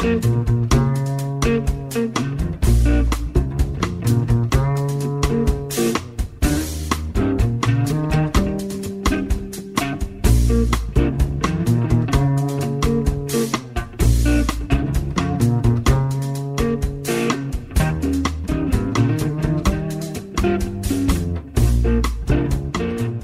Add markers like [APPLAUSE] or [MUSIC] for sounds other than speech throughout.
Thank you.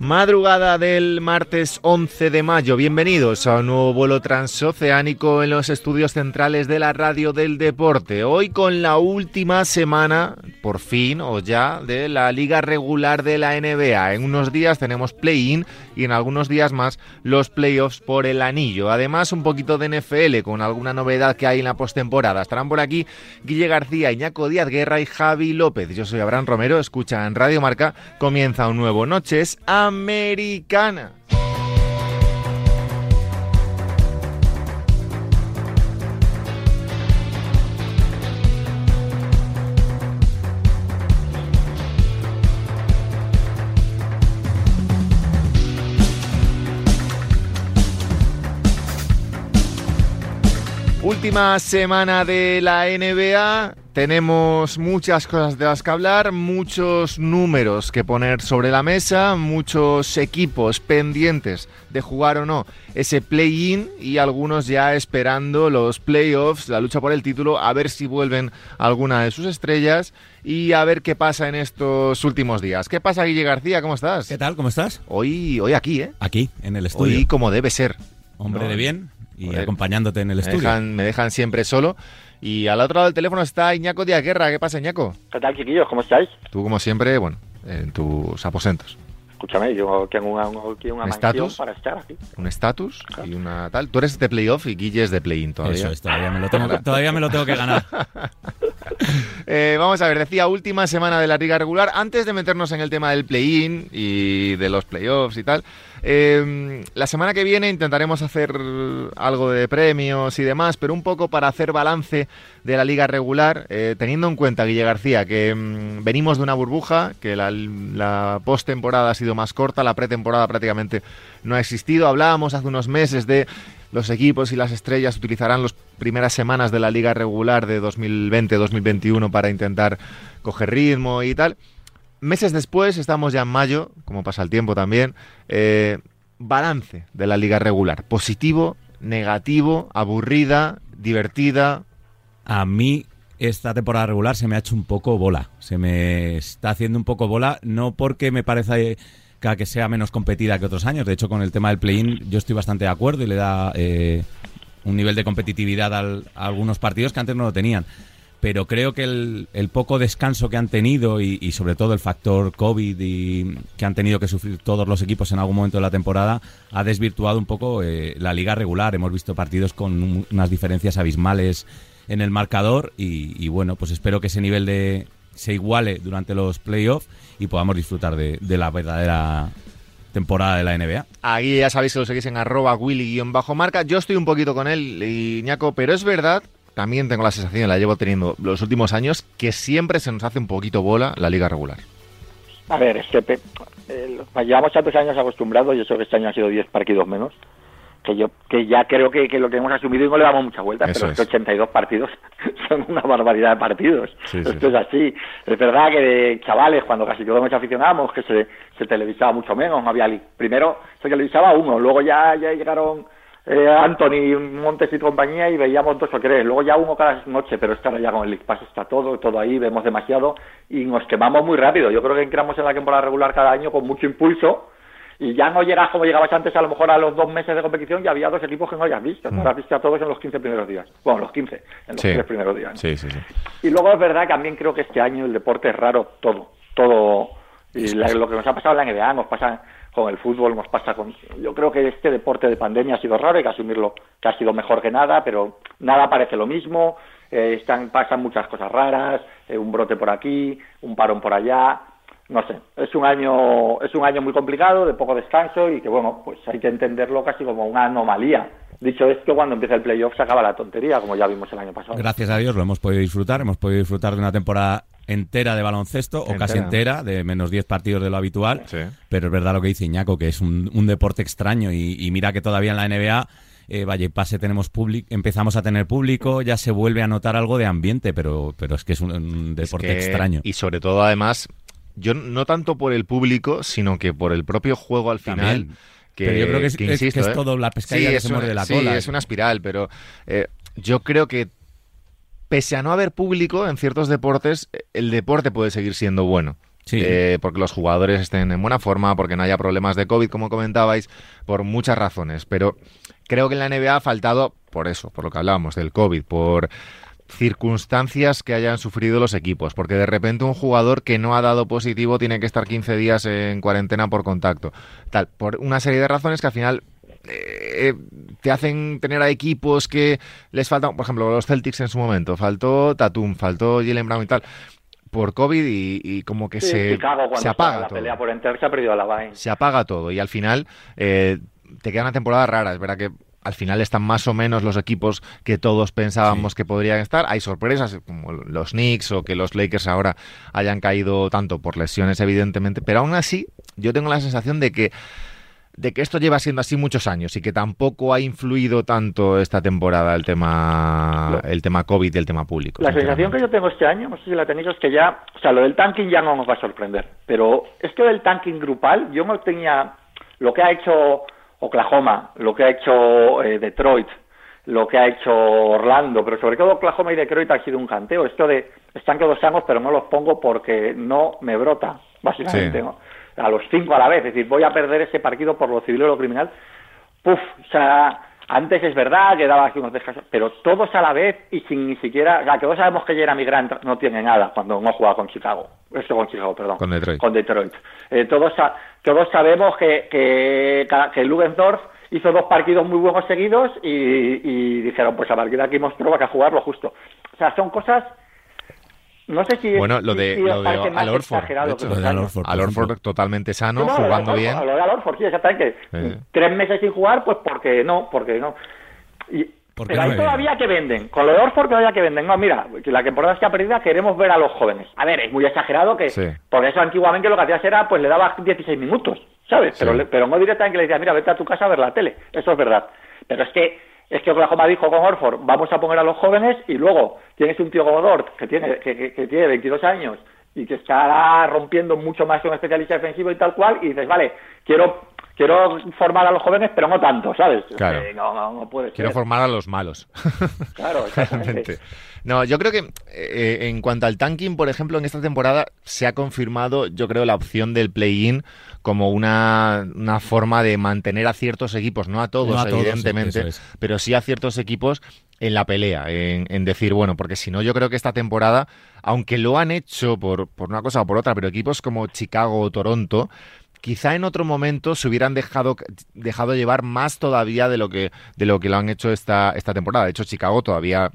Madrugada del martes 11 de mayo. Bienvenidos a un nuevo vuelo transoceánico en los estudios centrales de la radio del deporte. Hoy con la última semana, por fin o ya, de la liga regular de la NBA. En unos días tenemos play-in y en algunos días más los playoffs por el anillo. Además, un poquito de NFL con alguna novedad que hay en la postemporada. Estarán por aquí Guille García, Iñaco Díaz Guerra y Javi López. Yo soy Abraham Romero, escucha en Radio Marca. Comienza un nuevo Noches Americana. Última semana de la NBA. Tenemos muchas cosas de las que hablar, muchos números que poner sobre la mesa, muchos equipos pendientes de jugar o no ese play-in y algunos ya esperando los playoffs, la lucha por el título, a ver si vuelven alguna de sus estrellas y a ver qué pasa en estos últimos días. ¿Qué pasa, Guille García? ¿Cómo estás? ¿Qué tal? ¿Cómo estás? Hoy, hoy aquí, ¿eh? Aquí, en el estudio. Hoy como debe ser. Hombre No, de bien y Joder, acompañándote en el Me estudio. dejan, me dejan siempre solo. Y al otro lado del teléfono está Iñaco Díaz Guerra. ¿Qué pasa, Iñaco? ¿Qué tal, chiquillos? ¿Cómo estáis? Tú, como siempre, bueno, en tus aposentos. Escúchame, yo tengo una, una, aquí una ¿Un mansión estatus? para estar aquí. Un estatus y una tal. Tú eres de playoff y Guille es de play-in todavía. Eso es, todavía me, lo tengo, todavía me lo tengo que ganar. [LAUGHS] Eh, vamos a ver, decía última semana de la liga regular. Antes de meternos en el tema del play-in y de los playoffs y tal, eh, la semana que viene intentaremos hacer algo de premios y demás, pero un poco para hacer balance de la liga regular, eh, teniendo en cuenta, Guille García, que mm, venimos de una burbuja, que la, la postemporada ha sido más corta, la pretemporada prácticamente no ha existido. Hablábamos hace unos meses de los equipos y las estrellas utilizarán las primeras semanas de la liga regular de 2020-2021 para intentar coger ritmo y tal. Meses después, estamos ya en mayo, como pasa el tiempo también, eh, balance de la liga regular. Positivo, negativo, aburrida, divertida. A mí esta temporada regular se me ha hecho un poco bola. Se me está haciendo un poco bola, no porque me parece que, sea menos competida que otros años. De hecho, con el tema del play-in yo estoy bastante de acuerdo y le da eh, un nivel de competitividad al- a algunos partidos que antes no lo tenían. Pero creo que el, el poco descanso que han tenido y, sobre todo el factor COVID y que han tenido que sufrir todos los equipos en algún momento de la temporada ha desvirtuado un poco eh, la liga regular. Hemos visto partidos con un- unas diferencias abismales en el marcador y, y bueno, pues espero que ese nivel de se iguale durante los playoffs y podamos disfrutar de, de la verdadera temporada de la NBA. Aquí ya sabéis que lo seguís en arroba willy-marca. Yo estoy un poquito con él, Iñaco, pero es verdad, también tengo la sensación, la llevo teniendo los últimos años, que siempre se nos hace un poquito bola la liga regular. A ver, es que eh, llevamos tantos años acostumbrados y eso que este año ha sido 10 partidos menos. Que yo que ya creo que, que lo que hemos asumido y no le damos muchas vueltas, Eso pero es que es. 82 partidos [LAUGHS] son una barbaridad de partidos. Sí, sí, Esto es así. Es verdad que de chavales, cuando casi todos nos aficionábamos, que se, se televisaba mucho menos. No había Primero se televisaba uno, luego ya, ya llegaron eh, Anthony, Montes y compañía y veíamos dos o tres. Luego ya uno cada noche, pero es que ahora ya con el League Pass está todo, todo ahí, vemos demasiado y nos quemamos muy rápido. Yo creo que entramos en la temporada regular cada año con mucho impulso y ya no llegas como llegabas antes, a lo mejor a los dos meses de competición ya había dos equipos que no habías visto. No has visto a todos en los 15 primeros días. Bueno, los 15, en los Sí. tres primeros días. ¿no? Sí, sí, sí. Y luego es verdad que también creo que este año el deporte es raro todo, todo. Y la- lo que nos ha pasado en la NBA, nos pasa con el fútbol, nos pasa con... Yo creo que este deporte de pandemia ha sido raro, hay que asumirlo, que ha sido mejor que nada, pero nada parece lo mismo, eh, están, pasan muchas cosas raras, eh, un brote por aquí, un parón por allá, no sé, es un año es un año muy complicado, de poco descanso y que bueno, pues hay que entenderlo casi como una anomalía. Dicho esto, cuando empieza el playoff se acaba la tontería, como ya vimos el año pasado. Gracias a Dios lo hemos podido disfrutar, hemos podido disfrutar de una temporada entera de baloncesto o casi entera, de menos 10 partidos de lo habitual. Pero es verdad lo que dice Iñaco, que es un, deporte extraño y, mira que todavía en la NBA eh, vaya y pase tenemos público, empezamos a tener público, ya se vuelve a notar algo de ambiente, pero, pero es que es un, deporte extraño. Y sobre todo, además, yo no tanto por el público, sino que por el propio juego al final. Que, pero yo creo que es, es, ¿eh? todo la pescadilla que se muerde la cola. Sí, es una espiral, pero eh, yo creo que pese a no haber público en ciertos deportes, el deporte puede seguir siendo bueno. Eh, porque los jugadores estén en buena forma, porque no haya problemas de COVID, como comentabais, por muchas razones. Pero creo que en la NBA ha faltado por eso, por lo que hablábamos del COVID, por circunstancias que hayan sufrido los equipos, porque de repente un jugador que no ha dado positivo tiene que estar 15 días en cuarentena por contacto, tal, por una serie de razones que al final eh, te hacen tener a equipos que les faltan, por ejemplo, los Celtics en su momento, faltó Tatum, faltó Jalen Brown y tal, por COVID y, como que se, se apaga todo. se ha perdido la Se apaga todo y al final eh, te queda una temporada rara, es verdad que al final están más o menos los equipos que todos pensábamos que podrían estar. Hay sorpresas como los Knicks o que los Lakers ahora hayan caído tanto por lesiones evidentemente, pero aún así yo tengo la sensación de que de que esto lleva siendo así muchos años y que tampoco ha influido tanto esta temporada el tema el tema COVID y el tema público. La sensación que yo tengo este año, no sé si la tenéis, es que ya, o sea, lo del tanking ya no nos va a sorprender, pero esto del tanking grupal, yo no tenía lo que ha hecho Oklahoma, lo que ha hecho eh, Detroit, lo que ha hecho Orlando, pero sobre todo Oklahoma y Detroit ha sido un canteo. Esto de están que dos pero no los pongo porque no me brota, básicamente. ¿no? a los cinco a la vez, es decir, voy a perder ese partido por lo civil o lo criminal. Puf, o sea, antes es verdad que daba aquí unos descansos, pero todos a la vez y sin ni siquiera, o sea, que todos sabemos que Jeremy Grant no tiene nada cuando no juega con Chicago, esto con Chicago, perdón, con Detroit. Con Detroit. Eh, todos, todos sabemos que, que, que Lubendorf hizo dos partidos muy buenos seguidos y, y dijeron, pues a partir de aquí mostró que a jugarlo justo. O sea, son cosas no sé si bueno, lo de, lo de Al Orford, totalmente sano, jugando bien. Lo de Al Orford, sí, exactamente. Tres meses sin jugar, pues porque no, porque no. Y, pero ahí todavía que venden. Con lo de Orford todavía que venden. No, mira, la temporada está perdida, queremos ver a los jóvenes. A ver, es muy exagerado que... Por eso antiguamente lo que hacías era, pues le dabas 16 minutos, ¿sabes? Pero, pero no directamente que le decías, mira, vete a tu casa a ver la tele. Eso es verdad. Pero es que es que Oklahoma dijo con Orford, vamos a poner a los jóvenes y luego tienes un tío como Dort que tiene, que, que, tiene 22 años y que estará rompiendo mucho más que un especialista defensivo y tal cual, y dices, vale, quiero quiero formar a los jóvenes, pero no tanto, ¿sabes? Claro. no, no, puede Quiero formar a los malos. [LAUGHS] Claro, exactamente. [LAUGHS] No, yo creo que eh, en cuanto al tanking, por ejemplo, en esta temporada se ha confirmado, yo creo, la opción del play-in como una, una, forma de mantener a ciertos equipos, no a todos, evidentemente, pero sí a ciertos equipos en la pelea, en, decir, bueno, porque si no, yo creo que esta temporada, aunque lo han hecho por, por una cosa o por otra, pero equipos como Chicago o Toronto, quizá en otro momento se hubieran dejado, dejado llevar más todavía de lo que, de lo que lo han hecho esta, esta temporada. De hecho, Chicago todavía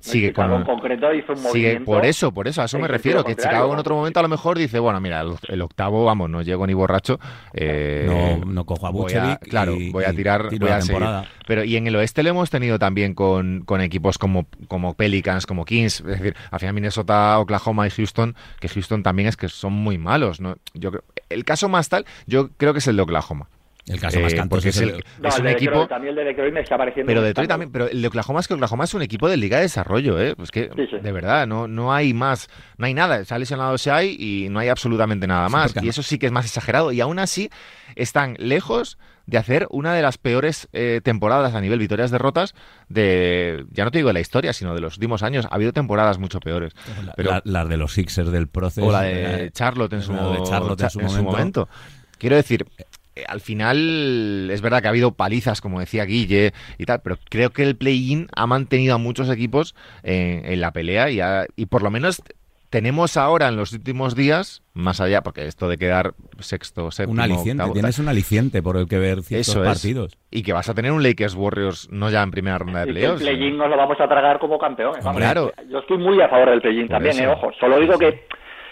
sigue con concreto hizo un sigue por eso por eso a eso me refiero que Chicago en otro momento a lo mejor dice bueno mira el, octavo vamos no llego ni borracho eh, no, no cojo a Buchevic claro voy a tirar voy a seguir. pero y en el oeste lo hemos tenido también con, con equipos como como Pelicans como Kings es decir al final Minnesota Oklahoma y Houston que Houston también es que son muy malos no yo el caso más tal yo creo que es el de Oklahoma el caso más eh, porque es, el, un equipo. también el de Detroit me está pareciendo. Pero Detroit también, pero el de Oklahoma es que Oklahoma es un equipo de Liga de Desarrollo, ¿eh? Pues que, de verdad, no, no hay más, no hay nada. Se ha lesionado hay y no hay absolutamente nada más. y eso sí que es más exagerado. Y aún así están lejos de hacer una de las peores eh, temporadas a nivel victorias-derrotas de, ya no te digo de la historia, sino de los últimos años. Ha habido temporadas mucho peores. pero, las de los Sixers del proceso. O la de Charlotte en su, en su momento. Quiero decir, eh, al final es verdad que ha habido palizas, como decía Guille y tal, pero creo que el play-in ha mantenido a muchos equipos en, la pelea y, y por lo menos tenemos ahora en los últimos días, más allá, porque esto de quedar sexto, séptimo, un aliciente, tienes un aliciente por el que ver ciertos partidos. Y que vas a tener un Lakers Warriors no ya en primera ronda de playoffs. El play-in nos lo vamos a tragar como campeones. Claro. Yo estoy muy a favor del play-in también, eh, ojo. Solo digo que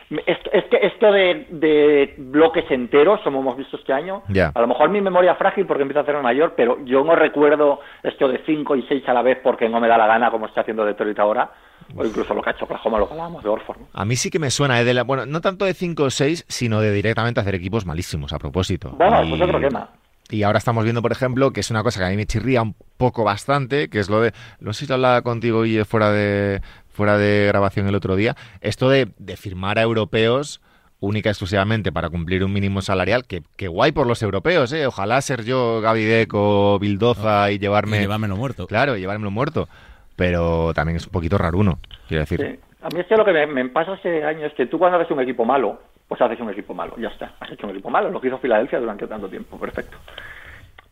Esto de, de bloques enteros, como hemos visto este año, a lo mejor mi memoria es frágil porque empiezo a hacer mayor, pero yo no recuerdo esto de 5 y 6 a la vez porque no me da la gana como está haciendo Detroit ahora, o incluso lo que ha hecho Oklahoma, lo que hablábamos de Orford. ¿no? A mí sí que me suena, eh, de la- bueno, no tanto de 5 o 6, sino de directamente hacer equipos malísimos a propósito. Bueno, Y- pues otro tema. Y ahora estamos viendo, por ejemplo, que es una cosa que a mí me chirría un poco bastante, que es lo de, no sé si lo hablaba contigo y fuera de fuera de grabación el otro día, esto de, de firmar a europeos única y exclusivamente para cumplir un mínimo salarial, que, que guay por los europeos, ¿eh? Ojalá ser yo Gaby Deco, Bildoza y llevarme... Y llevármelo muerto. Claro, y llevármelo muerto. Pero también es un poquito raruno, quiero decir. Sí. A mí es que lo que me, me pasa este año es que tú cuando haces un equipo malo, pues haces un equipo malo, ya está. Has hecho un equipo malo, lo que hizo Filadelfia durante tanto tiempo, perfecto.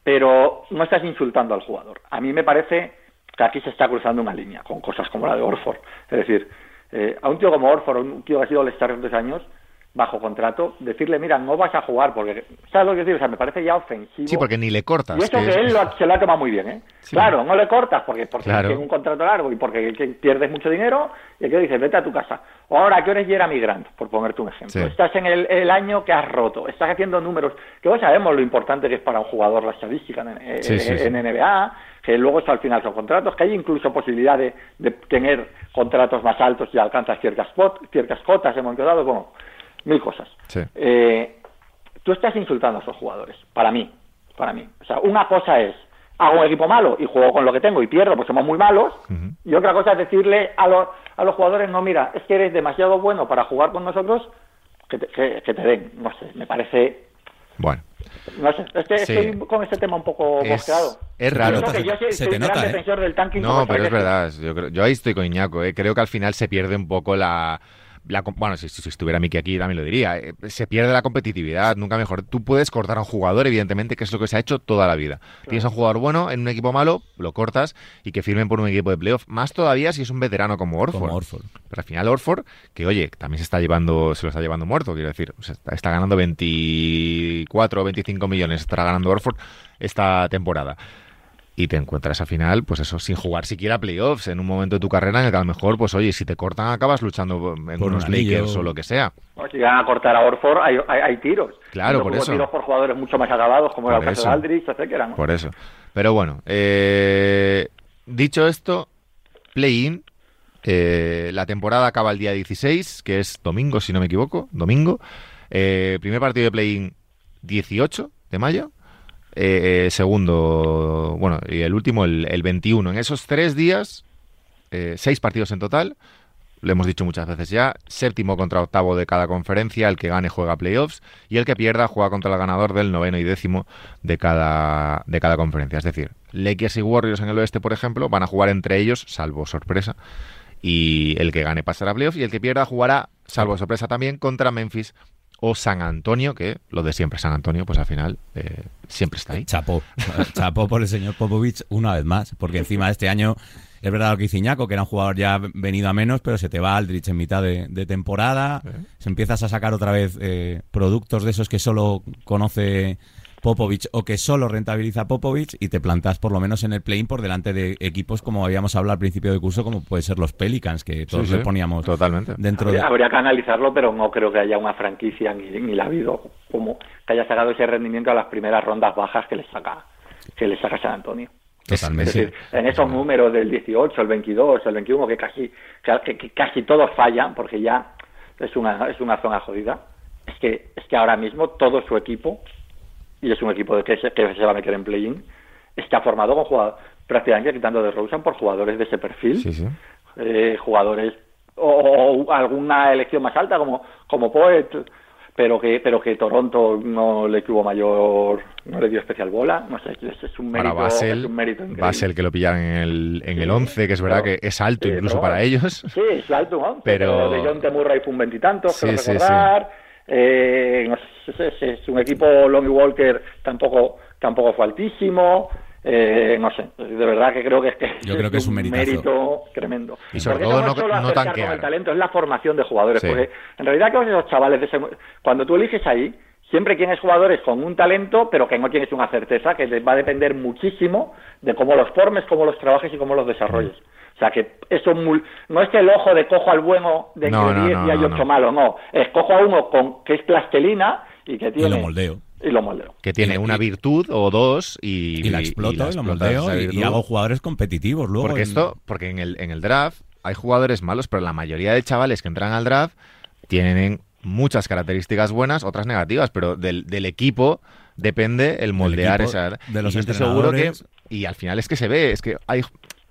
Pero no estás insultando al jugador. A mí me parece que aquí se está cruzando una línea con cosas como la de Orford. Es decir, eh, a un tío como Orford, un tío que ha sido el Star tres años, bajo contrato, decirle, mira, no vas a jugar, porque, ¿sabes lo que decir? O sea, me parece ya ofensivo. Sí, porque ni le cortas. Y eso que él lo- se lo ha tomado muy bien, ¿eh? Sí. Claro, no le cortas porque, porque Claro. tiene un contrato largo y porque que pierdes mucho dinero y que dices, vete a tu casa. O ahora, ¿qué eres Jeremy Grant? Por ponerte un ejemplo. Sí. Estás en el, el año que has roto, estás haciendo números, que hoy sabemos lo importante que es para un jugador la estadística en, Sí, en NBA, que luego eso al final son contratos, que hay incluso posibilidad de, de tener contratos más altos y alcanzas ciertas, ciertas cotas, hemos quedado como mil cosas. Sí. Eh, tú estás insultando a esos jugadores, para mí, para mí. O sea, una cosa es, hago un equipo malo y juego con lo que tengo y pierdo, pues somos muy malos, y otra cosa es decirle a los, a los jugadores, no, mira, es que eres demasiado bueno para jugar con nosotros, que te, que, que te den, no sé, me parece, Bueno, no sé, es que Sí. estoy con este tema un poco es, mosqueado. es raro. Que yo soy, Se soy te un gran nota, ¿eh? defensor del tanking No, pero es verdad. Yo, creo- yo ahí estoy con Iñaco. eh. Creo que al final se pierde un poco la. La bueno, si, si estuviera Miki aquí también lo diría. eh, Se pierde la competitividad, nunca mejor. Tú puedes cortar a un jugador, evidentemente, que es lo que se ha hecho toda la vida. Tienes a un jugador bueno en un equipo malo, lo cortas y que firmen por un equipo de playoff. Más todavía si es un veterano como Orford. Como Orford. Pero al final Orford, que oye, también se está llevando, se lo está llevando muerto, quiero decir. O sea, está, está ganando 24 o 25 millones, estará ganando Orford esta temporada. Y te encuentras al final, pues eso, sin jugar siquiera playoffs en un momento de tu carrera en el que a lo mejor, pues oye, si te cortan acabas luchando en Por unos anillo. Lakers o lo que sea. Si van a cortar a Orford, hay, hay, hay tiros. Claro, por eso. tiros por jugadores mucho más acabados, como era el caso de Aldrich, etcétera, ¿no? Por eso. Pero bueno, eh, dicho esto, play-in. eh, la temporada acaba el día 16, que es domingo, si no me equivoco. Domingo. Eh, primer partido de play-in 18 de mayo. Eh, segundo, bueno, y el último el, el 21. En esos tres días, eh, seis partidos en total. Lo hemos dicho muchas veces ya. Séptimo contra octavo de cada conferencia. El que gane juega playoffs. Y el que pierda juega contra el ganador del noveno y décimo de cada, de cada conferencia. Es decir, Lakers y Warriors en el oeste, por ejemplo, van a jugar entre ellos, salvo sorpresa. Y el que gane pasará a playoffs. Y el que pierda jugará, salvo sorpresa también, contra Memphis o San Antonio, que lo de siempre San Antonio, pues al final eh, siempre está ahí. Chapó. [LAUGHS] Chapó por el señor Popovich una vez más, porque encima de este año es verdad lo que dice Iñaco, que era un jugador ya venido a menos, pero se te va Aldrich en mitad de, de temporada, se empiezas a sacar otra vez eh, productos de esos que solo conoce Popovich o que solo rentabiliza Popovich y te plantas por lo menos en el play-in por delante de equipos como habíamos hablado al principio del curso, como puede ser los Pelicans, que todos Sí, sí, le poníamos Totalmente. dentro de... Habría, habría que analizarlo, pero no creo que haya una franquicia ni, ni la ha habido como que haya sacado ese rendimiento a las primeras rondas bajas que le saca que le saca San Antonio. Totalmente. Es decir, en esos números del 18, el 22, el 21, que casi que, que casi todos fallan, porque ya es una es una zona jodida. Es que es que ahora mismo todo su equipo y es un equipo de que se, que se va a meter en play-in está formado con jugadores prácticamente quitando de Rosen por jugadores de ese perfil, Sí, sí. eh, jugadores o, o alguna elección más alta como como Poet pero que pero que Toronto no le tuvo mayor no le dio especial bola no sé es, un mérito Para Basel, es un mérito. Basel que lo pillaron en el, en el Sí, 11, que es verdad pero- que es alto sí, incluso pero para ellos. Sí, es alto, ¿no? Pero- de John Temurray fue un veintitantos, sí, recordar. Eh, no sé, es, es un equipo Lonnie Walker tampoco tampoco fue altísimo. Eh, no sé, de verdad que creo que es que Yo creo que es un [LAUGHS] mérito tremendo. Y sobre Porque todo no- solo no tanquear. con el talento, es la formación de jugadores. Sí. Porque en realidad todos esos chavales, de ese- cuando tú eliges ahí, siempre tienes jugadores con un talento, pero que no tienes una certeza, que te va a depender muchísimo de cómo los formes, cómo los trabajes y cómo los desarrolles. O sea que eso no es el ojo de cojo al bueno de entre 10 y hay 8 malos, no. Es cojo a uno con que es plastelina y que tiene... Y lo moldeo. Y lo moldeo. Que tiene una virtud o dos y... Y la exploto, y, lo moldeo y, hago jugadores competitivos luego. Porque esto, porque en el, en el draft hay jugadores malos, pero la mayoría de chavales que entran al draft tienen muchas características buenas, otras negativas, pero del, del equipo depende el moldear esa... De los y seguro que... Y al final es que se ve, es que hay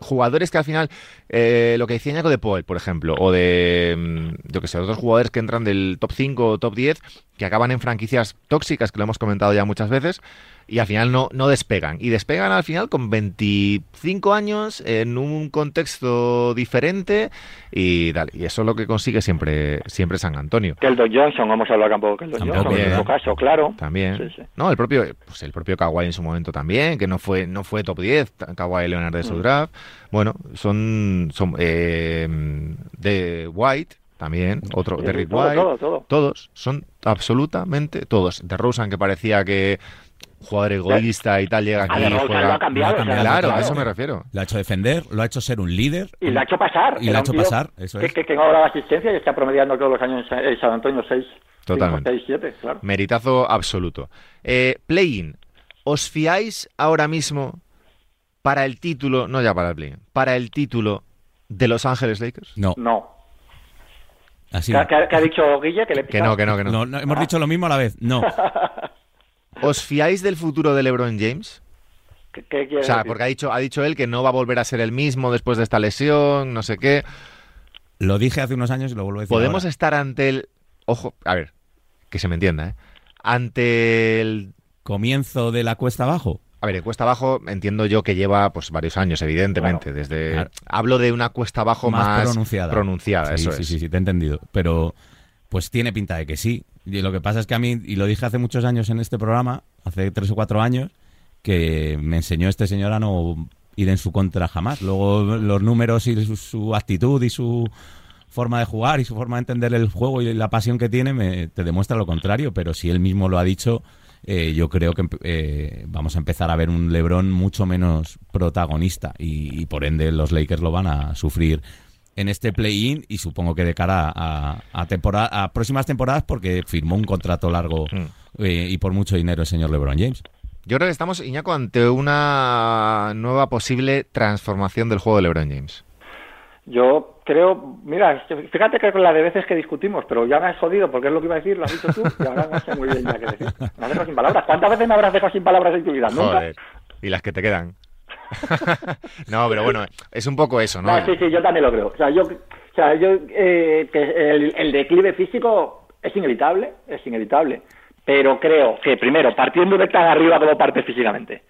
jugadores que al final, eh, lo que decía Ñaco de Paul, por ejemplo, o de, mm, yo que sé, otros jugadores que entran del top 5 o top 10, que acaban en franquicias tóxicas, que lo hemos comentado ya muchas veces, y al final no, no despegan. Y despegan al final con 25 años en un contexto diferente y tal. Y eso es lo que consigue siempre, siempre San Antonio. Keldon Johnson, vamos a hablar campo de Keldon Johnson, en su caso, claro. También. No, el propio, pues el propio Kawhi en su momento también, que no fue, no fue top 10, Kawhi Leonard de su mm. draft. Bueno, son, son eh, de White, también, otro, Derrick White, todos, son absolutamente todos. De Rosen, que parecía que jugador egoísta y tal, llega aquí y juega... claro, a eso me refiero. Lo ha hecho defender, lo ha hecho ser un líder. Y lo ha hecho pasar. Y lo ha hecho pasar, eso es. Que, que, ahora la asistencia y está promediando todos los años en San Antonio 6. Totalmente. 6, 7, claro. Meritazo absoluto. Eh, Play-in, ¿os fiáis ahora mismo para el título, no ya para el play para el título de Los Ángeles Lakers? No. No. Así. ¿Qué, ha dicho Guille? Que, le que no, que no, que no. no, hemos dicho lo mismo a la vez. No. [LAUGHS] ¿Os fiáis del futuro de LeBron James? ¿Qué, o sea, porque ha dicho, ha dicho él que no va a volver a ser el mismo después de esta lesión, no sé qué. Lo dije hace unos años y lo vuelvo a decir. ¿Podemos estar ante el. Ojo, a ver, que se me entienda, ¿eh? Ante el. Comienzo de la cuesta abajo. A ver, cuesta abajo entiendo yo que lleva pues varios años, evidentemente. desde Hablo de una cuesta abajo más, pronunciada. pronunciada sí, eso sí, sí, sí, te he entendido. Pero pues tiene pinta de que sí. Y lo que pasa es que a mí, y lo dije hace muchos años en este programa, hace tres o cuatro años, que me enseñó este señor a no ir en su contra jamás. Luego los números y su, actitud y su forma de jugar y su forma de entender el juego y la pasión que tiene me, te demuestra lo contrario. Pero si él mismo lo ha dicho, eh, yo creo que eh, vamos a empezar a ver un LeBron mucho menos protagonista y, por ende los Lakers lo van a sufrir en este play-in y supongo que de cara a, a, a próximas temporadas porque firmó un contrato largo hmm. eh, y por mucho dinero el señor LeBron James. Yo creo que estamos, Iñaco, ante una nueva posible transformación del juego de LeBron James. Yo creo, mira, fíjate que con la de veces que discutimos, pero ya me has jodido porque es lo que iba a decir, lo has dicho tú, y ahora no sé muy bien ya qué decir. Me has dejado sin palabras. ¿Cuántas veces me habrás dejado sin palabras en tu vida? ¿Nunca? Joder. Y las que te quedan. [LAUGHS] no, pero bueno, es un poco eso, ¿no? sí, sí, yo también lo creo. O sea, yo, o sea, yo eh, que el, declive físico es inevitable, es inevitable. Pero creo que primero, partiendo de tan arriba como parte físicamente,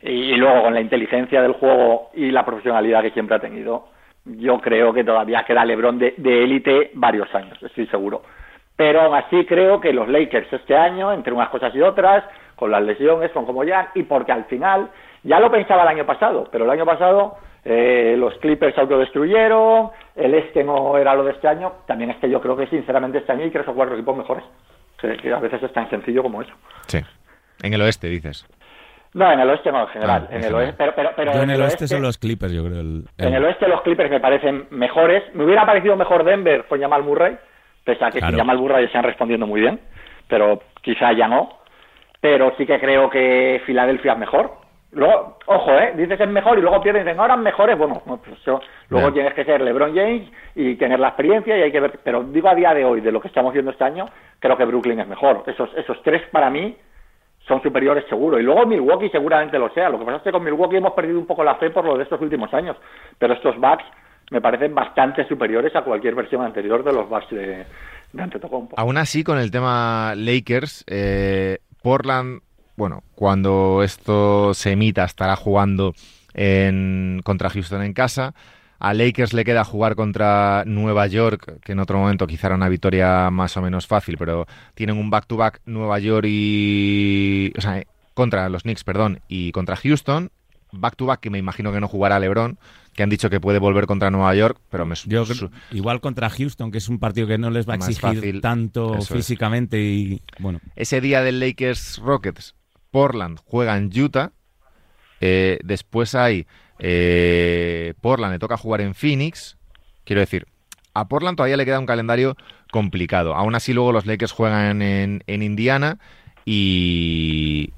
y, luego con la inteligencia del juego y la profesionalidad que siempre ha tenido, yo creo que todavía queda LeBron de élite varios años, estoy seguro. Pero aún así creo que los Lakers este año, entre unas cosas y otras, con las lesiones, son como ya, y porque al final ya lo pensaba el año pasado, pero el año pasado eh, los Clippers se autodestruyeron, el este no era lo de este año, también este yo creo que sinceramente este año hay tres o cuatro equipos mejores, que, a veces es tan sencillo como eso. Sí, en el oeste dices. No, en el oeste no, en general. Ah, en, el oeste, pero, pero, en, el, oeste, son los Clippers, yo creo. En el oeste los Clippers me parecen mejores. Me hubiera parecido mejor Denver con Jamal Murray, pese a que claro. Jamal Murray están respondiendo muy bien, pero quizá ya no. Pero sí que creo que Filadelfia es mejor. Luego, ojo, ¿eh? Dices es mejor y luego pierdes, dicen, ahora mejores. Bueno, pues luego tienes que ser LeBron James y tener la experiencia y hay que ver. Pero digo a día de hoy, de lo que estamos viendo este año, creo que Brooklyn es mejor. Esos, esos tres para mí son superiores seguro. Y luego Milwaukee seguramente lo sea. Lo que pasa es que con Milwaukee hemos perdido un poco la fe por lo de estos últimos años. Pero estos Bucks me parecen bastante superiores a cualquier versión anterior de los Bucks de, de Antetokounmpo. Aún así, con el tema Lakers, eh, Portland bueno, cuando esto se emita estará jugando en, contra Houston en casa. A Lakers le queda jugar contra Nueva York, que en otro momento quizá era una victoria más o menos fácil, pero tienen un back-to-back Nueva York y... O sea, contra los Knicks, perdón, y contra Houston. Back-to-back que me imagino que no jugará LeBron, que han dicho que puede volver contra Nueva York, pero me... Yo, igual contra Houston, que es un partido que no les va a exigir tanto físicamente y... bueno. Ese día del Lakers-Rockets Portland juega en Utah. Eh, después hay Eh, Portland le toca jugar en Phoenix. Quiero decir, a Portland todavía le queda un calendario complicado. Aún así, luego los Lakers juegan en, Indiana y,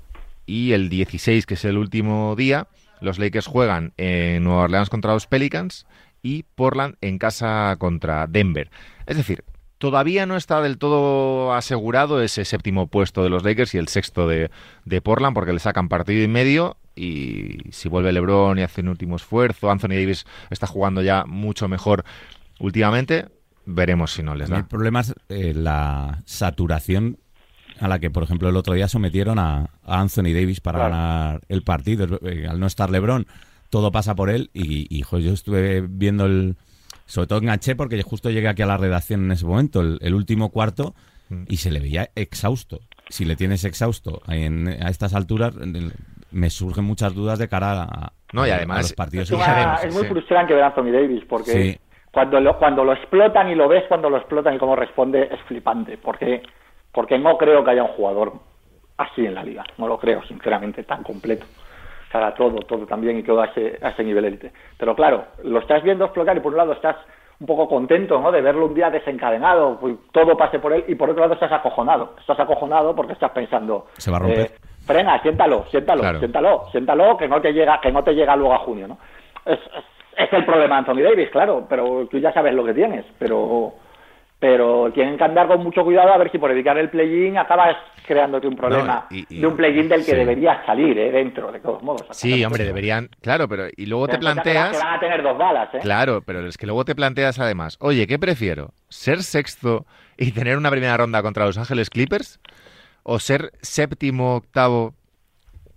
y el 16, que es el último día, los Lakers juegan en Nueva Orleans contra los Pelicans y Portland en casa contra Denver. Es decir, todavía no está del todo asegurado ese séptimo puesto de los Lakers y el sexto de, de Portland porque le sacan partido y medio y si vuelve LeBron y hace un último esfuerzo, Anthony Davis está jugando ya mucho mejor últimamente, veremos si no les da. El problema es eh, la saturación a la que, por ejemplo, el otro día sometieron a, a Anthony Davis para Claro. ganar el partido. Eh, al no estar LeBron, todo pasa por él y, y, jo, yo estuve viendo el... Sobre todo enganché porque justo llegué aquí a la redacción en ese momento, el, el último cuarto, Mm. y se le veía exhausto. Si le tienes exhausto en- a estas alturas, me surgen muchas dudas de cara a, No, y además- a los partidos. Es, una- además, es muy sí. frustrante ver a Anthony Davis porque Sí. cuando, lo, cuando lo explotan y lo ves cuando lo explotan y cómo responde es flipante porque, porque no creo que haya un jugador así en la liga. No lo creo, sinceramente, tan completo. O sea, todo, todo también y todo a ese, a ese nivel élite. Pero claro, lo estás viendo explotar y por un lado estás un poco contento ¿no? de verlo un día desencadenado, pues, todo pase por él y por otro lado estás acojonado. Estás acojonado porque estás pensando... Se va a romper. eh, frena, siéntalo, siéntalo, Claro. siéntalo, siéntalo, que no te llega, que no te llega luego a junio, ¿no? Es, es, es el problema de Anthony Davis, claro, pero tú ya sabes lo que tienes, pero pero tienen que andar con mucho cuidado a ver si por evitar el play-in acabas creándote un problema y- y- de un play-in del que sí. deberías salir, ¿eh? Dentro, de todos modos. Sí, hombre, deberían... Claro, pero... Y luego te planteas... Que van a tener dos balas, ¿eh? Claro, pero es que luego te planteas además, oye, ¿qué prefiero? ¿Ser sexto y tener una primera ronda contra Los Ángeles Clippers? ¿O ser séptimo, octavo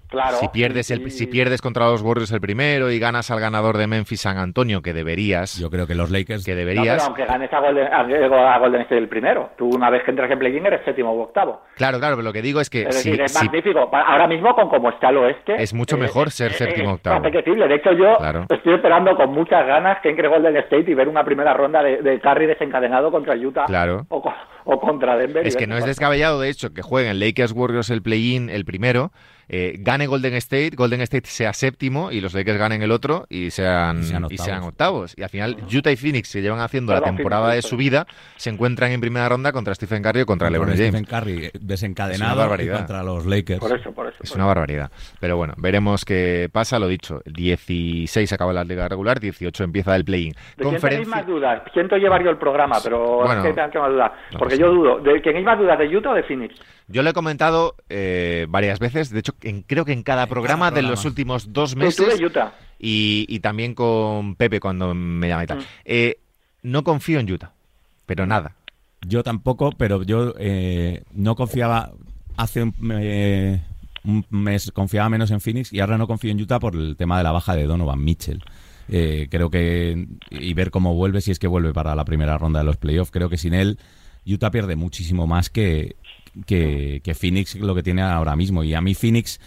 Claro. si pierdes el, Y- si pierdes contra los Warriors el primero y ganas al ganador de Memphis San Antonio, que deberías, Yo creo que los Lakers que No, pero deberías. aunque ganes a Golden, a a Golden State el primero. Tú una vez que entras en play-in eres séptimo o octavo. Claro, claro, pero lo que digo es que Es si, decir, es si- magnífico. Ahora mismo, con como está el oeste... Es mucho mejor ser séptimo, es octavo. apetecible. De hecho, yo Claro. estoy esperando con muchas ganas que entre Golden State y ver una primera ronda de, de Curry desencadenado contra Utah Claro. o, co- o contra Denver. es que no es descabellado, de hecho, que jueguen Lakers Warriors el play-in el primero, eh, gane Golden State, Golden State sea séptimo y los Lakers ganen el otro y sean, Y sean y octavos. sean octavos. Y al final Utah y Phoenix se llevan haciendo la temporada de su vida, se encuentran en primera ronda contra Stephen Curry o contra con LeBron James. Stephen Curry eh, Es una desencadenado y barbaridad. contra los Lakers. Por eso, por eso. Es por una eso. barbaridad. Pero bueno, veremos qué pasa. Lo dicho, 16 acaba la liga regular, 18 empieza el play-in. ¿De quién tenéis más dudas? Siento llevar yo el programa, pero Bueno, es que tengo más dudas. no Porque pasa yo dudo. ¿De ¿Tenéis más dudas de Utah o de Phoenix? Yo lo he comentado eh, varias veces, de hecho, en- creo que en cada En cada programa de los últimos dos meses de Utah. y, y también con Pepe cuando me llama y tal. Mm. Eh, no confío en Utah, pero nada. Yo tampoco, pero yo eh, no confiaba hace un, eh, un mes, confiaba menos en Phoenix y ahora no confío en Utah por el tema de la baja de Donovan Mitchell. Eh, creo que y ver cómo vuelve si es que vuelve para la primera ronda de los playoffs. Creo que sin él Utah pierde muchísimo más que, que, que Phoenix lo que tiene ahora mismo. Y a mí Phoenix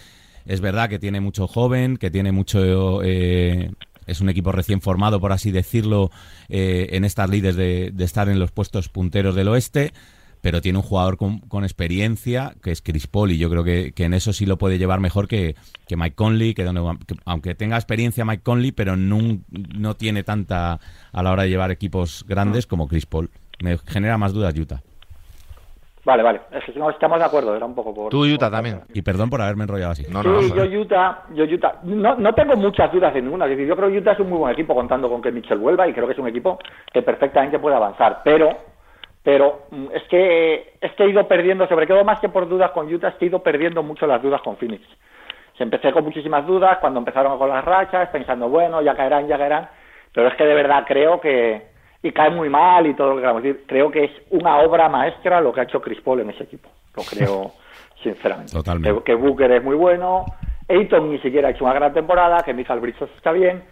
es verdad que tiene mucho joven, que tiene mucho... eh, es un equipo recién formado, por así decirlo, eh, en estas líderes de, de estar en los puestos punteros del oeste, pero tiene un jugador con, con experiencia, que es Chris Paul, y yo creo que, que en eso sí lo puede llevar mejor que, que Mike Conley, que, Donovan- que aunque tenga experiencia Mike Conley, pero no, no tiene tanta a la hora de llevar equipos grandes como Chris Paul. Me genera más dudas Utah. Vale, vale. Es que no, estamos de acuerdo. Era un poco por. Tú, Utah, por- también. Y perdón por haberme enrollado así. No, no, sí, yo Utah, yo Utah, no, no tengo muchas dudas de ninguna. Es decir, yo creo que Utah es un muy buen equipo contando con que Mitchell vuelva y creo que es un equipo que perfectamente puede avanzar. Pero, pero mm, es que es que he ido perdiendo, sobre todo más que por dudas con Utah, es que he ido perdiendo mucho las dudas con Phoenix. Se empecé con muchísimas dudas cuando empezaron con las rachas, pensando, bueno, ya caerán, ya caerán. Pero es que de verdad creo que y cae muy mal y todo lo que queramos decir. Creo que es una obra maestra lo que ha hecho Chris Paul en ese equipo. Lo creo [LAUGHS] sinceramente. Totalmente. Que, que Booker es muy bueno, Ayton ni siquiera ha hecho una gran temporada, que Michael Bridges está bien,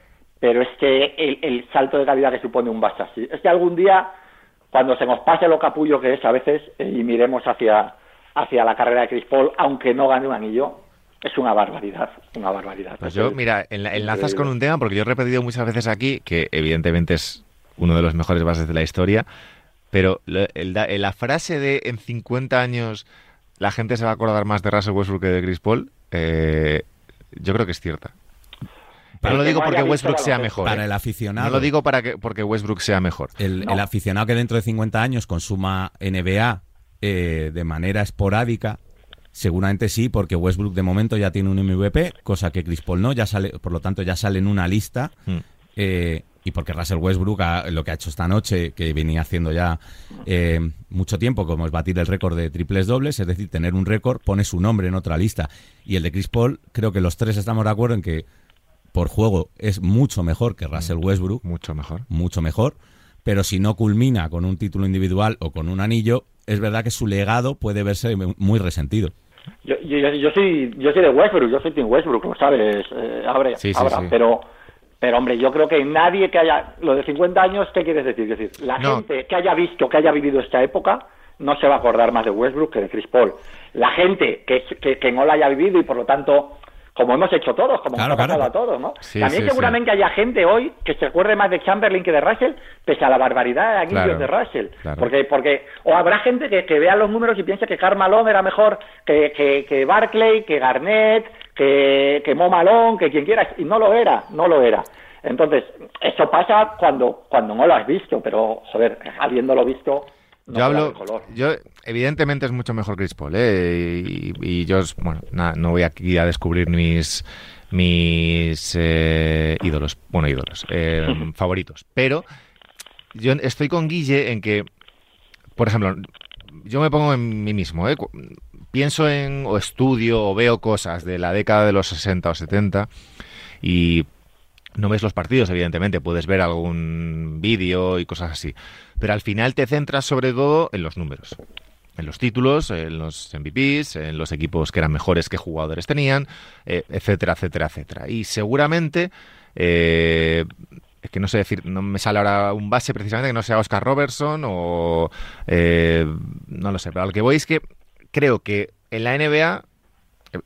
pero es que el, el salto de calidad que supone un base así. Es que algún día, cuando se nos pase lo capullo que es a veces eh, y miremos hacia, hacia la carrera de Chris Paul, aunque no gane un anillo, es una barbaridad, una barbaridad. Pues yo, mira, enla- enlazas con un tema, porque yo he repetido muchas veces aquí, que evidentemente es uno de los mejores bases de la historia, pero lo- el da- la frase de en 50 años la gente se va a acordar más de Russell Westbrook que de Chris Paul, eh, yo creo que es cierta. no lo digo porque Westbrook sea mejor. Para ¿eh? el aficionado. No lo digo para que, porque Westbrook sea mejor. El, no. el aficionado que dentro de 50 años consuma NBA eh, de manera esporádica, seguramente sí, porque Westbrook de momento ya tiene un MVP, cosa que Chris Paul no, ya sale, por lo tanto ya sale en una lista. Eh, y porque Russell Westbrook ha- lo que ha hecho esta noche, que venía haciendo ya eh, mucho tiempo, como es batir el récord de triples dobles, es decir, tener un récord, pone su nombre en otra lista. Y el de Chris Paul, creo que los tres estamos de acuerdo en que por juego es mucho mejor que Russell Westbrook, Mucho mejor. mucho mejor, pero si no culmina con un título individual o con un anillo, es verdad que su legado puede verse muy resentido. Yo, yo, yo soy yo soy de Westbrook, yo soy Team Westbrook, lo sabes, eh, abre, Sí, sí, ahora, sí. pero pero hombre, yo creo que nadie que haya lo de 50 años, ¿qué quieres decir? Es decir, la No. gente que haya visto, que haya vivido esta época, no se va a acordar más de Westbrook que de Chris Paul. La gente que, que, que no la haya vivido y por lo tanto, como hemos hecho todos, como Claro, pasado claro. a todos, ¿no? Sí, También sí, seguramente haya gente hoy que se acuerde más de Chamberlain que de Russell, pese a la barbaridad de Claro, de Russell. Porque, porque, o habrá gente que, que vea los números y piense que Carmelo era mejor que, que, que Barclay, que Garnett, que, que Mo Malone, que quien quieras, y no lo era, no lo era. Entonces, eso pasa cuando, cuando no lo has visto, pero, joder, habiéndolo visto, no yo hablo, color. yo evidentemente es mucho mejor Chris Paul, ¿eh? y, y yo, bueno, nada, no voy aquí a descubrir mis mis eh, ídolos, bueno, ídolos, eh, [LAUGHS] favoritos, pero yo estoy con Guille en que, por ejemplo, yo me pongo en mí mismo, ¿eh? Pienso en o estudio o veo cosas de la década de los 60 o 70 y no ves los partidos, evidentemente, puedes ver algún vídeo y cosas así, pero al final te centras sobre todo en los números. En los títulos, en los MVPs, en los equipos que eran mejores que jugadores tenían, eh, etcétera, etcétera, etcétera. Y seguramente, eh, es que no sé decir, no me sale ahora un base precisamente que no sea Oscar Robertson o eh, no lo sé, pero a lo que voy es que creo que en la NBA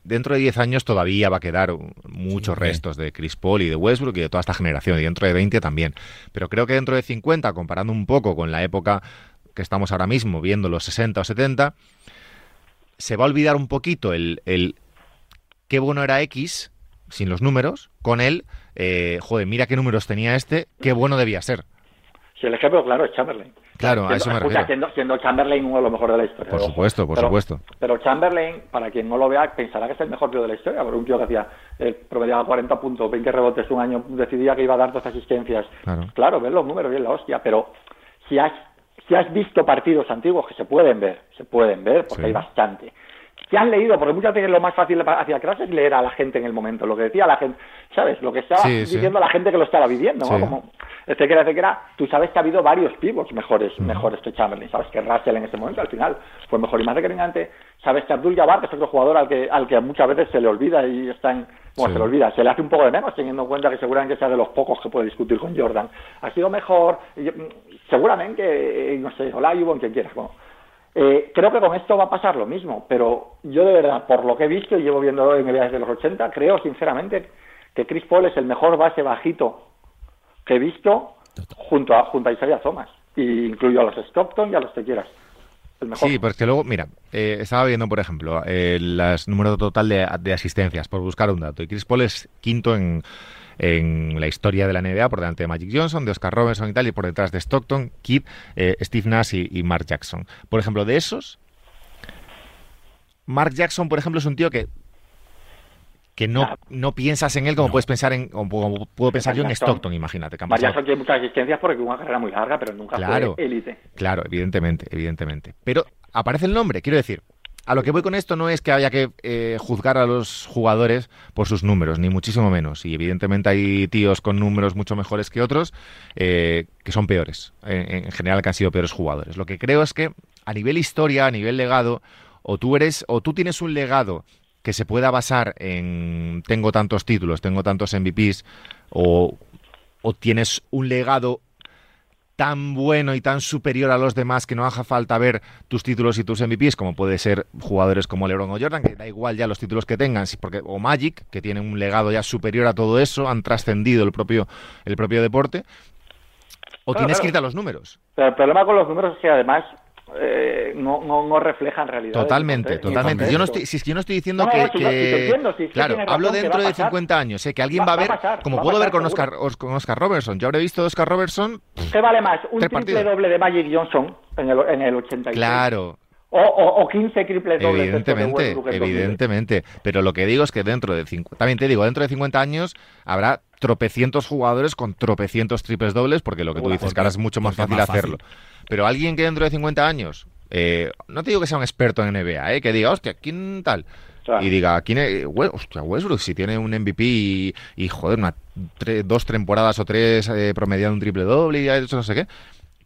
dentro de 10 años todavía va a quedar muchos Sí. restos de Chris Paul y de Westbrook y de toda esta generación, y dentro de 20 también. Pero creo que dentro de 50, comparando un poco con la época que estamos ahora mismo, viendo los 60 o 70, se va a olvidar un poquito el, el qué bueno era X, sin los números, con él, eh, joder, mira qué números tenía este, qué bueno debía ser. Si el ejemplo claro es Chamberlain. Claro, a Siendo- eso me refiero. Siendo, siendo Chamberlain uno de los mejores de la historia. Por supuesto, por Pero- supuesto. Pero Chamberlain, para quien no lo vea, pensará que es el mejor tío de la historia, porque un tío que hacía, eh, promediaba 40 puntos, 20 rebotes un año, decidía que iba a dar dos asistencias. Claro. Claro, ves los números y es la hostia, pero si has, si has visto partidos antiguos que se pueden ver, se pueden ver, porque Sí. hay bastante. Si has leído, porque muchas veces lo más fácil hacia atrás es leer a la gente en el momento, lo que decía la gente, ¿sabes? Lo que estaba Sí, sí. diciendo la gente que lo estaba viviendo, ¿no? Sí. Como, etcétera, etcétera. Tú sabes que ha habido varios pivots mejores, mejores que Chamberlain. Sabes que Russell en ese momento, al final, fue mejor y más determinante. Sabes que Abdul Jabbar, que es otro jugador al que, al que muchas veces se le olvida y está en... Bueno, se le olvida, se le hace un poco de menos, teniendo en cuenta que seguramente sea de los pocos que puede discutir con Jordan. Ha sido mejor, y yo- seguramente, eh, no sé, Olajuwon, quien quieras. Bueno, eh, creo que con esto va a pasar lo mismo, pero yo de verdad, por lo que he visto y llevo viendo NBA desde los 80, creo sinceramente que Chris Paul es el mejor base bajito que he visto junto a, junto a Isaiah Thomas. Y incluyo a los Stockton y a los que quieras. Sí, pues que luego, mira, eh, estaba viendo, por ejemplo, el número total de, de asistencias, por buscar un dato. Y Chris Paul es quinto en, en la historia de la NBA, por delante de Magic Johnson, de Oscar Robertson y tal, y por detrás de Stockton, Kidd, eh, Steve Nash y, y Mark Jackson. Por ejemplo, de esos, Mark Jackson, por ejemplo, es un tío que que no, Claro. no piensas en él como puedes pensar en como, como puedo pensar yo en Jackson. Stockton, imagínate. que pasado- tiene muchas asistencias porque una carrera muy larga, pero nunca Claro. fue élite. Claro, evidentemente, evidentemente. Pero aparece el nombre, quiero decir. A lo que voy con esto no es que haya que eh, juzgar a los jugadores por sus números, ni muchísimo menos. Y evidentemente hay tíos con números mucho mejores que otros eh, que son peores, en, en general que han sido peores jugadores. Lo que creo es que a nivel historia, a nivel legado, o tú eres, o tú tienes un legado que se pueda basar en tengo tantos títulos, tengo tantos MVPs, o, o tienes un legado tan bueno y tan superior a los demás que no haga falta ver tus títulos y tus MVPs, como puede ser jugadores como LeBron o Jordan, que da igual ya los títulos que tengan, porque, o Magic, que tienen un legado ya superior a todo eso, han trascendido el propio, el propio deporte, o Claro, tienes claro. que irte a los números. Pero el problema con los números es que además eh, no, no, no reflejan realidad. Totalmente, totalmente. Yo no estoy, si es que yo no estoy diciendo que, claro, hablo dentro de 50 años, sé que alguien va, a ver, como puedo ver con Oscar, con Oscar Robertson. Yo habré visto a Oscar Robertson. ¿Qué vale más? Un triple doble de Magic Johnson en el, en el 86. Claro, o, o, 15 triples dobles. Evidentemente, evidentemente. Pero lo que digo es que dentro de 50, también te digo, dentro de 50 años habrá tropecientos jugadores con tropecientos triples dobles, porque lo que tú dices, que ahora es mucho más fácil, hacerlo. Pero alguien que dentro de 50 años, eh, no te digo que sea un experto en NBA, eh, que diga, hostia, ¿quién tal? Y diga, ¿quién es? Hostia, Westbrook, si tiene un MVP y, joder, una, dos temporadas o tres eh, promediando un triple doble y eso no sé qué.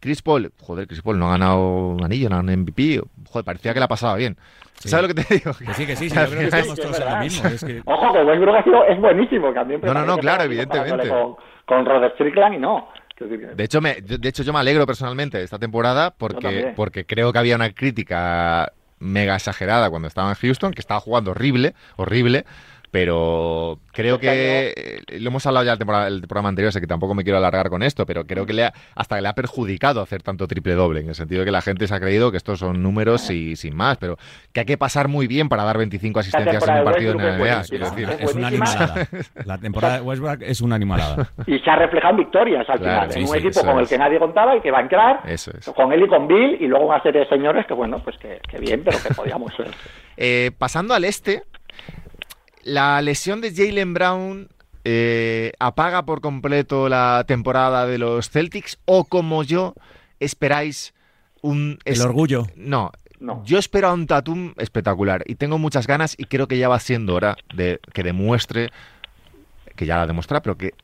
Chris Paul, joder, Chris Paul no ha ganado un anillo, no ha ganado un MVP. Joder, parecía que la pasaba bien. ¿Sabes lo que te digo? Que sí, que sí, sí yo creo que [LAUGHS] estamos todos mismo. Ojo, que Westbrook ha sido, es buenísimo, también. No, no, no, claro, evidentemente. Con, con Rod Strickland y no. De hecho, me, de hecho, yo me alegro personalmente de esta temporada porque, porque creo que había una crítica mega exagerada cuando estaba en Houston, que estaba jugando horrible, horrible, pero creo que lo hemos hablado ya el, el programa anterior, sé que tampoco me quiero alargar con esto, pero creo que le ha, hasta le ha perjudicado hacer tanto triple doble, en el sentido de que la gente se ha creído que estos son números y sin más, pero que hay que pasar muy bien para dar 25 asistencias en un partido en la NBA. Es, una animalada. La temporada de Westbrook es una animalada. [LAUGHS] Y se ha reflejado en victorias al final, en un equipo con el que nadie contaba y que va a entrar, con él y con Bill, y luego una serie de señores que, bueno, pues que, bien, pero que podíamos [LAUGHS] ser. Eh, pasando al este, la lesión de Jalen Brown eh, apaga por completo la temporada de los Celtics o como yo esperáis un... El orgullo. No, Yo espero a un Tatum espectacular y tengo muchas ganas y creo que ya va siendo hora de que demuestre, que ya la demuestra, pero que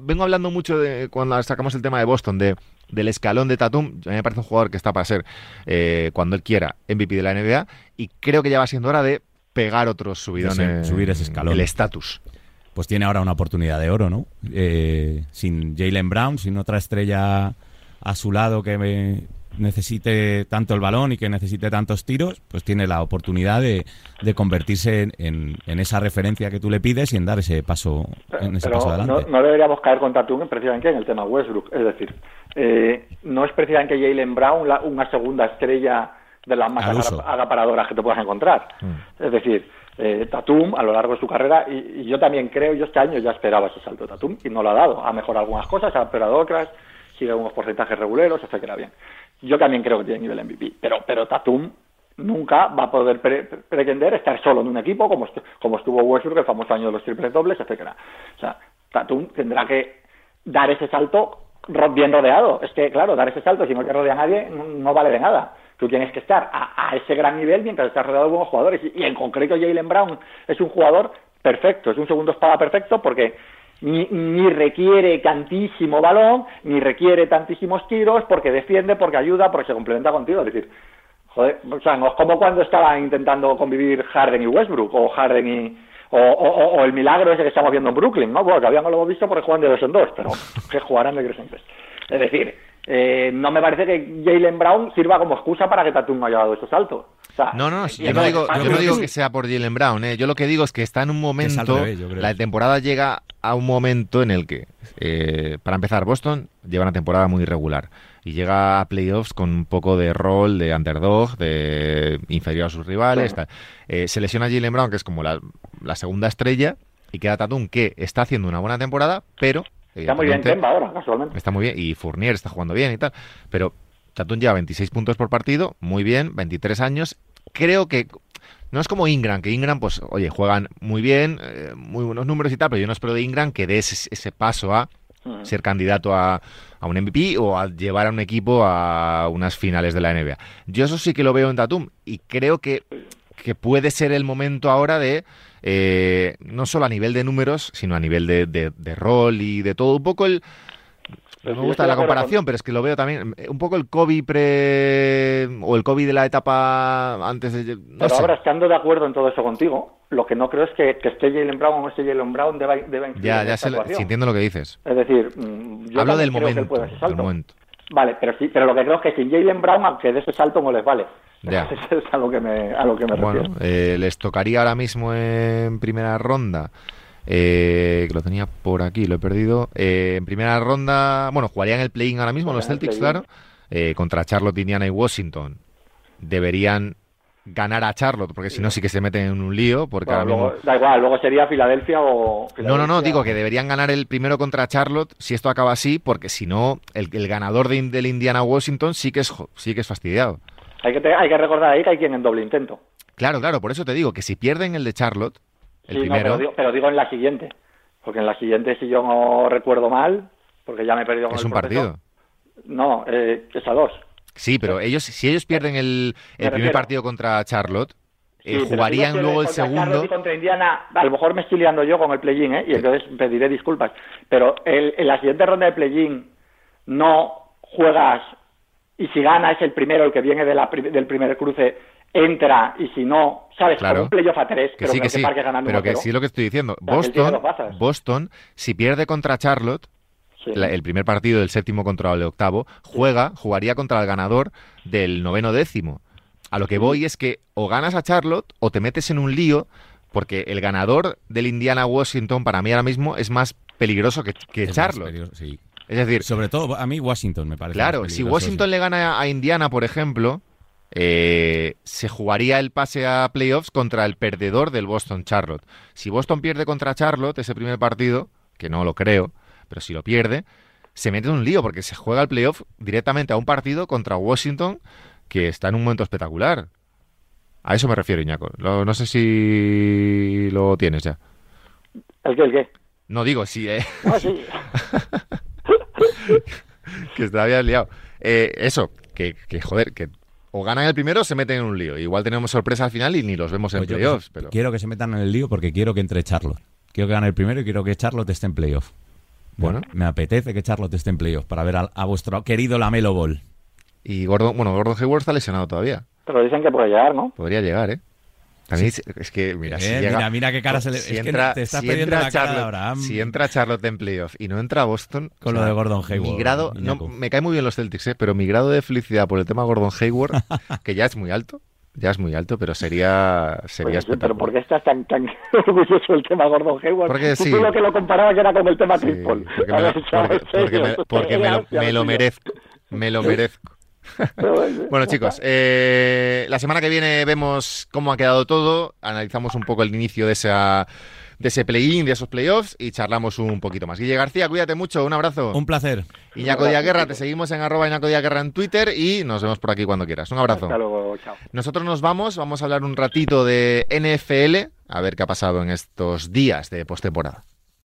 vengo hablando mucho de cuando sacamos el tema de Boston, de, del escalón de Tatum. A mí me parece un jugador que está para ser, eh, cuando él quiera, MVP de la NBA y creo que ya va siendo hora de pegar otros subidones. subir ese escalón. El estatus. Pues tiene ahora una oportunidad de oro, ¿no? Eh, sin Jalen Brown, sin otra estrella a su lado que necesite tanto el balón y que necesite tantos tiros, pues tiene la oportunidad de, convertirse en, esa referencia que tú le pides y en dar ese paso, en ese paso adelante. No, deberíamos caer con Tatum precisamente en el tema Westbrook. Es decir, eh, no es precisamente Jalen Brown una segunda estrella de las más agaparadoras que te puedas encontrar. Mm. Es decir, eh, Tatum a lo largo de su carrera, y, yo también creo, yo este año ya esperaba ese salto de Tatum y no lo ha dado. Ha mejorado algunas cosas, ha empeorado otras, sigue unos porcentajes reguleros, etcétera bien. Yo también creo que tiene nivel MVP, pero, pero Tatum nunca va a poder pretender estar solo en un equipo como, como estuvo Westbrook, el famoso año de los triples dobles, etcétera. O sea, Tatum tendrá que dar ese salto bien rodeado. Es que, claro, dar ese salto si no te rodea a nadie no vale de nada. Tú tienes que estar a, ese gran nivel mientras estás rodeado de buenos jugadores. Y, en concreto Jalen Brown es un jugador perfecto, es un segundo espada perfecto porque ni, ni, requiere tantísimo balón, ni requiere tantísimos tiros, porque defiende, porque ayuda, porque se complementa contigo. Es decir, joder, o sea, no es como cuando estaba intentando convivir Harden y Westbrook, o Harden y... O, el milagro ese que estamos viendo en Brooklyn, ¿no? Porque que habíamos lo hemos visto porque juegan de dos en dos, pero [LAUGHS] que jugarán de tres Es decir, eh, no me parece que Jalen Brown sirva como excusa para que Tatum no haya dado esos saltos. no, no, yo no digo, yo no digo que sea por Jalen Brown. Eh. Yo lo que digo es que está en un momento. la temporada llega a un momento en el que, eh, para empezar, Boston lleva una temporada muy irregular y llega a playoffs con un poco de rol de underdog, de inferior a sus rivales. se lesiona Jalen Brown, que es como la, la segunda estrella, y queda Tatum, que está haciendo una buena temporada, pero Está muy bien Temba ahora, casualmente. Está muy bien, y Fournier está jugando bien y tal, pero Tatum lleva 26 puntos por partido, muy bien, 23 años. Creo que no es como Ingram, que Ingram, pues, oye, juegan muy bien, eh, muy buenos números y tal, pero yo no espero de Ingram que dé ese, paso a mm. ser candidato a, a, un MVP o a llevar a un equipo a unas finales de la NBA. Yo eso sí que lo veo en Tatum y creo que, que puede ser el momento ahora de eh, no solo a nivel de números, sino a nivel de, de, rol y de todo. Un poco el... me gusta la comparación, pero es que lo veo también un poco el COVID pre o el COVID de la etapa antes de. No pero ahora estando de acuerdo en todo eso contigo, lo que no creo es que, que esté Jalen Brown o no esté Jalen Brown deba, deba Ya, ya sé, entiendo lo que dices. Es decir, mm, yo hablo del momento, del momento. Vale, pero sí, pero lo que creo es que sin Jalen Brown, aunque de ese salto no les vale. Ya. [LAUGHS] es a lo que me, a lo que me bueno, eh, les tocaría ahora mismo en primera ronda. Eh, que lo tenía por aquí, lo he perdido. Eh, en primera ronda, bueno, jugarían el play-in ahora mismo, los Celtics, claro. eh, contra Charlotte, Indiana y Washington deberían ganar a Charlotte, porque si no sí que se meten en un lío, porque Bueno, ahora mismo- da igual, luego sería Filadelfia o... No, no, no, digo que deberían ganar el primero contra Charlotte si esto acaba así, porque si no, el, el ganador de, del Indiana-Washington sí que es sí que es fastidiado. Hay que, te- hay que recordar ahí que hay quien en doble intento. Claro, claro, por eso te digo que si pierden el de Charlotte, el Sí, no, primero, pero, digo, pero digo en la siguiente. Porque en la siguiente, si yo no recuerdo mal, porque ya me he perdido con es el un proceso, partido. No, eh, es a dos. Sí, pero ellos, si ellos pierden el, el Me primer partido contra Charlotte, eh, Sí, jugarían si luego el segundo. contra Indiana, a lo mejor me estoy liando yo con el play-in, ¿eh? Y entonces pediré disculpas. Pero el- en la siguiente ronda de play-in no juegas y si ganas el primero, el que viene de la pri- del primer cruce, entra y si no, ¿sabes? Claro. Un playoff a tres, Que pero sí, que que sí, Parque ganando pero que 1-0. sí es lo que estoy diciendo. sea, Boston. Boston, si pierde contra Charlotte, Sí. la- el primer partido del séptimo contra el octavo, juega, jugaría contra el ganador del noveno décimo. A lo que voy es que o ganas a Charlotte o te metes en un lío, porque el ganador del Indiana Washington para mí ahora mismo es más peligroso que, que Es Charlotte. peligroso, sí. Es decir, Sobre todo, a mí Washington me parece. claro, si Washington le gana a Indiana, por ejemplo, eh, se jugaría el pase a playoffs contra el perdedor del Boston Charlotte. Si Boston pierde contra Charlotte ese primer partido, que no lo creo, pero si lo pierde, se mete en un lío porque se juega el playoff directamente a un partido contra Washington que está en un momento espectacular. A eso me refiero, Iñaco. Lo- no sé si lo tienes ya. ¿El qué, el qué? No digo si, eh, No, sí. [LAUGHS] [LAUGHS] que te habías liado. Eh, eso, que, que, joder, que o ganan el primero o se meten en un lío. Igual tenemos sorpresa al final y ni los vemos en Pues playoffs. Pero... Quiero que se metan en el lío porque quiero que entre Charlotte. Quiero que gane el primero y quiero que Charlotte esté en playoff. Bueno. Me apetece que Charlotte esté en playoff para ver a, a vuestro querido Lamelo Ball. Y Gordon, bueno, Gordon Hayward está lesionado todavía. Pero dicen que puede llegar, ¿no? Podría llegar, ¿eh? También es- es que, mira, si Eh, llega- mira, mira qué cara se le... si es entra, que te estás si entra la cara Charlotte, Abraham si entra Charlotte en playoff y no entra Boston... Con lo de Gordon Hayward, Mi grado, no, me cae muy bien los Celtics, ¿eh? pero mi grado de felicidad por el tema Gordon Hayward, [LAUGHS] que ya es muy alto, ya es muy alto, pero sería, sería Pues sí, pero. ¿por qué estás tan, tan [LAUGHS] orgulloso del tema Gordon Hayward? Porque Tú sí. lo que lo comparabas era con el tema Sí, Chris Paul. porque me, [LAUGHS] lo, porque- porque me- me merezco. Me lo merezco. Bueno, [LAUGHS] Bueno, chicos, eh, la semana que viene vemos cómo ha quedado todo, analizamos un poco el inicio de esa de ese play-in, de esos playoffs y charlamos un poquito más. Guille García, cuídate mucho, un abrazo. Un placer. Iñaco Díaz Guerra, te seguimos en arroba Iñaco Díaz Guerra en Twitter y nos vemos por aquí cuando quieras. Un abrazo. Hasta luego, chao. Nosotros nos vamos, vamos a hablar un ratito de NFL, a ver qué ha pasado en estos días de postemporada.